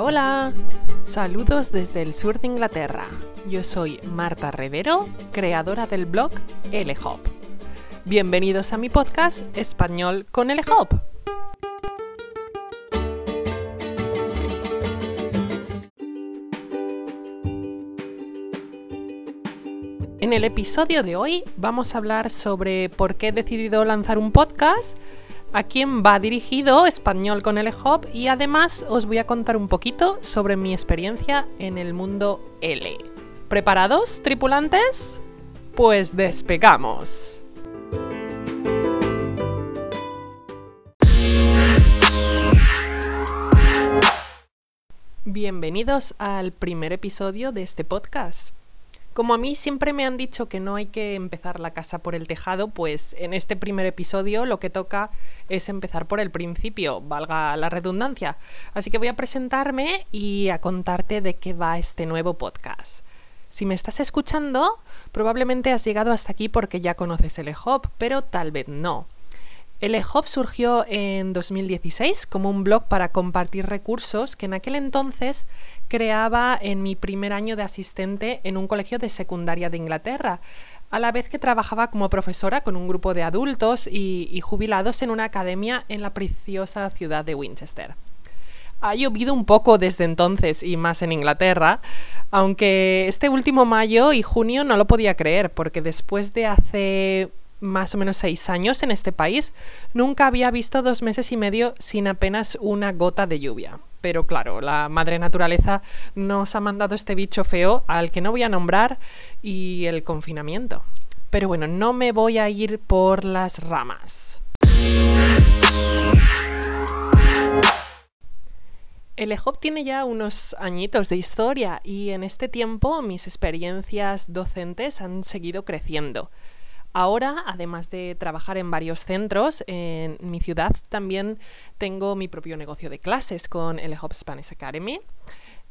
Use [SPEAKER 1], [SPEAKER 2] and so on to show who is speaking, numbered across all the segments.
[SPEAKER 1] Hola. Saludos desde el sur de Inglaterra. Yo soy Marta Rivero, creadora del blog LHOP. Bienvenidos a mi podcast Español con LHOP. En el episodio de hoy vamos a hablar sobre por qué he decidido lanzar un podcast, a quién va dirigido Español con el Hub y además os voy a contar un poquito sobre mi experiencia en el mundo L. ¿Preparados, tripulantes? Pues despegamos. Bienvenidos al primer episodio de este podcast. Como a mí siempre me han dicho que no hay que empezar la casa por el tejado, pues en este primer episodio lo que toca es empezar por el principio, valga la redundancia. Así que voy a presentarme y a contarte de qué va este nuevo podcast. Si me estás escuchando, probablemente has llegado hasta aquí porque ya conoces el EHOP, pero tal vez no. El EHOP surgió en 2016 como un blog para compartir recursos que en aquel entonces creaba en mi primer año de asistente en un colegio de secundaria de Inglaterra, a la vez que trabajaba como profesora con un grupo de adultos y, jubilados en una academia en la preciosa ciudad de Winchester. Ha llovido un poco desde entonces y más en Inglaterra, aunque este último mayo y junio no lo podía creer, porque después de hace más o menos seis años en este país, nunca había visto dos meses y medio sin apenas una gota de lluvia. Pero claro, la madre naturaleza nos ha mandado este bicho feo al que no voy a nombrar y el confinamiento. Pero bueno, no me voy a ir por las ramas. El EJOP tiene ya unos añitos de historia y en este tiempo mis experiencias docentes han seguido creciendo. Ahora, además de trabajar en varios centros en mi ciudad, también tengo mi propio negocio de clases con el Hub Spanish Academy.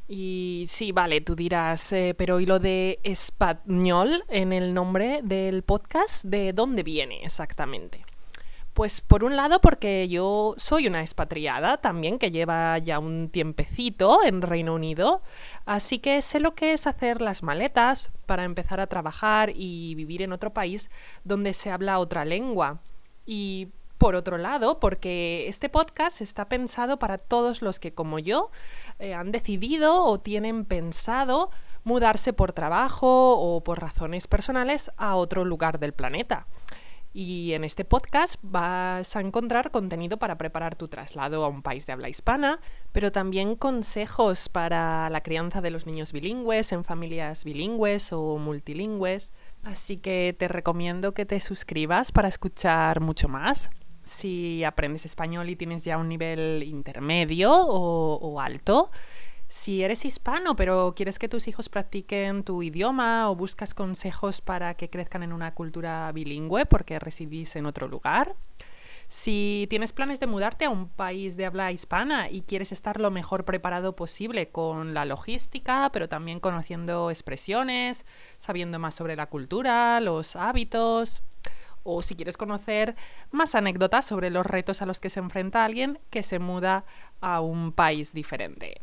[SPEAKER 1] Y sí, vale, tú dirás, eh, pero ¿y lo de español en el nombre del podcast? ¿De dónde viene exactamente? Pues por un lado porque yo soy una expatriada también que lleva ya un tiempecito en Reino Unido, así que sé lo que es hacer las maletas para empezar a trabajar y vivir en otro país donde se habla otra lengua. Y por otro lado, porque este podcast está pensado para todos los que, como yo, eh, han decidido o tienen pensado mudarse por trabajo o por razones personales a otro lugar del planeta. Y en este podcast vas a encontrar contenido para preparar tu traslado a un país de habla hispana, pero también consejos para la crianza de los niños bilingües en familias bilingües o multilingües. Así que te recomiendo que te suscribas para escuchar mucho más. Si aprendes español y tienes ya un nivel intermedio o, alto, si eres hispano pero quieres que tus hijos practiquen tu idioma o buscas consejos para que crezcan en una cultura bilingüe porque residís en otro lugar. Si tienes planes de mudarte a un país de habla hispana y quieres estar lo mejor preparado posible con la logística, pero también conociendo expresiones, sabiendo más sobre la cultura, los hábitos, o si quieres conocer más anécdotas sobre los retos a los que se enfrenta alguien que se muda a un país diferente.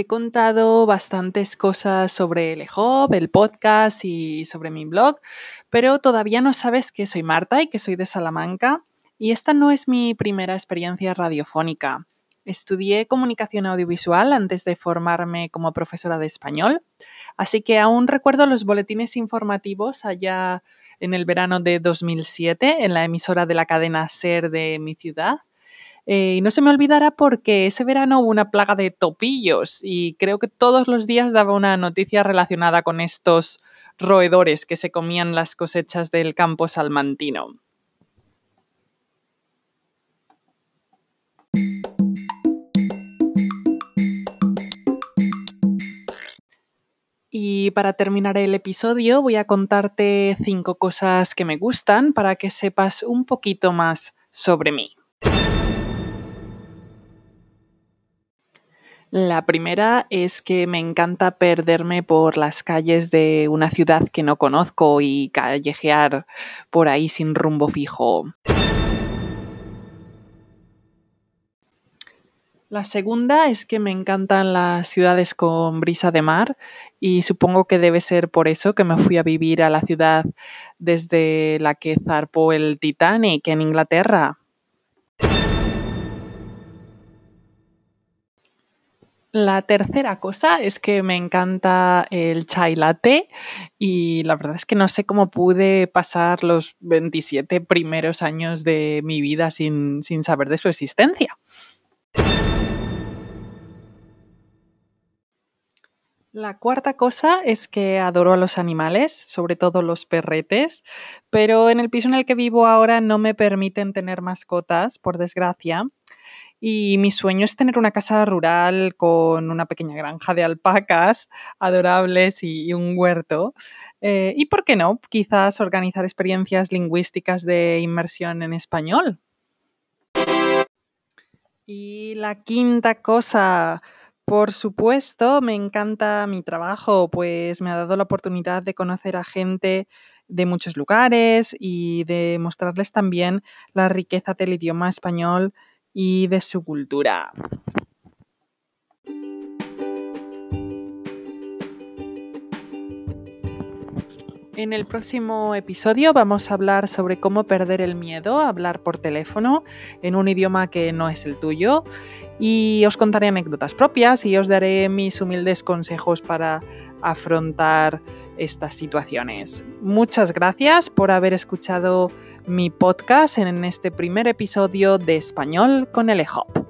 [SPEAKER 1] He contado bastantes cosas sobre el el podcast y sobre mi blog, pero todavía no sabes que soy Marta y que soy de Salamanca. Y esta no es mi primera experiencia radiofónica. Estudié comunicación audiovisual antes de formarme como profesora de español, así que aún recuerdo los boletines informativos allá en el verano de 2007 en la emisora de la cadena SER de mi ciudad. Eh, y no se me olvidará porque ese verano hubo una plaga de topillos y creo que todos los días daba una noticia relacionada con estos roedores que se comían las cosechas del campo salmantino. Y para terminar el episodio voy a contarte cinco cosas que me gustan para que sepas un poquito más sobre mí. La primera es que me encanta perderme por las calles de una ciudad que no conozco y callejear por ahí sin rumbo fijo. La segunda es que me encantan las ciudades con brisa de mar y supongo que debe ser por eso que me fui a vivir a la ciudad desde la que zarpó el Titanic en Inglaterra. La tercera cosa es que me encanta el chai latte y la verdad es que no sé cómo pude pasar los 27 primeros años de mi vida sin, sin saber de su existencia. La cuarta cosa es que adoro a los animales, sobre todo los perretes, pero en el piso en el que vivo ahora no me permiten tener mascotas, por desgracia. Y mi sueño es tener una casa rural con una pequeña granja de alpacas adorables y, un huerto. Eh, y por qué no, quizás organizar experiencias lingüísticas de inmersión en español. Y la quinta cosa, por supuesto, me encanta mi trabajo, pues me ha dado la oportunidad de conocer a gente de muchos lugares y de mostrarles también la riqueza del idioma español y de su cultura. En el próximo episodio vamos a hablar sobre cómo perder el miedo a hablar por teléfono en un idioma que no es el tuyo y os contaré anécdotas propias y os daré mis humildes consejos para afrontar estas situaciones. Muchas gracias por haber escuchado mi podcast en este primer episodio de Español con el EHOP.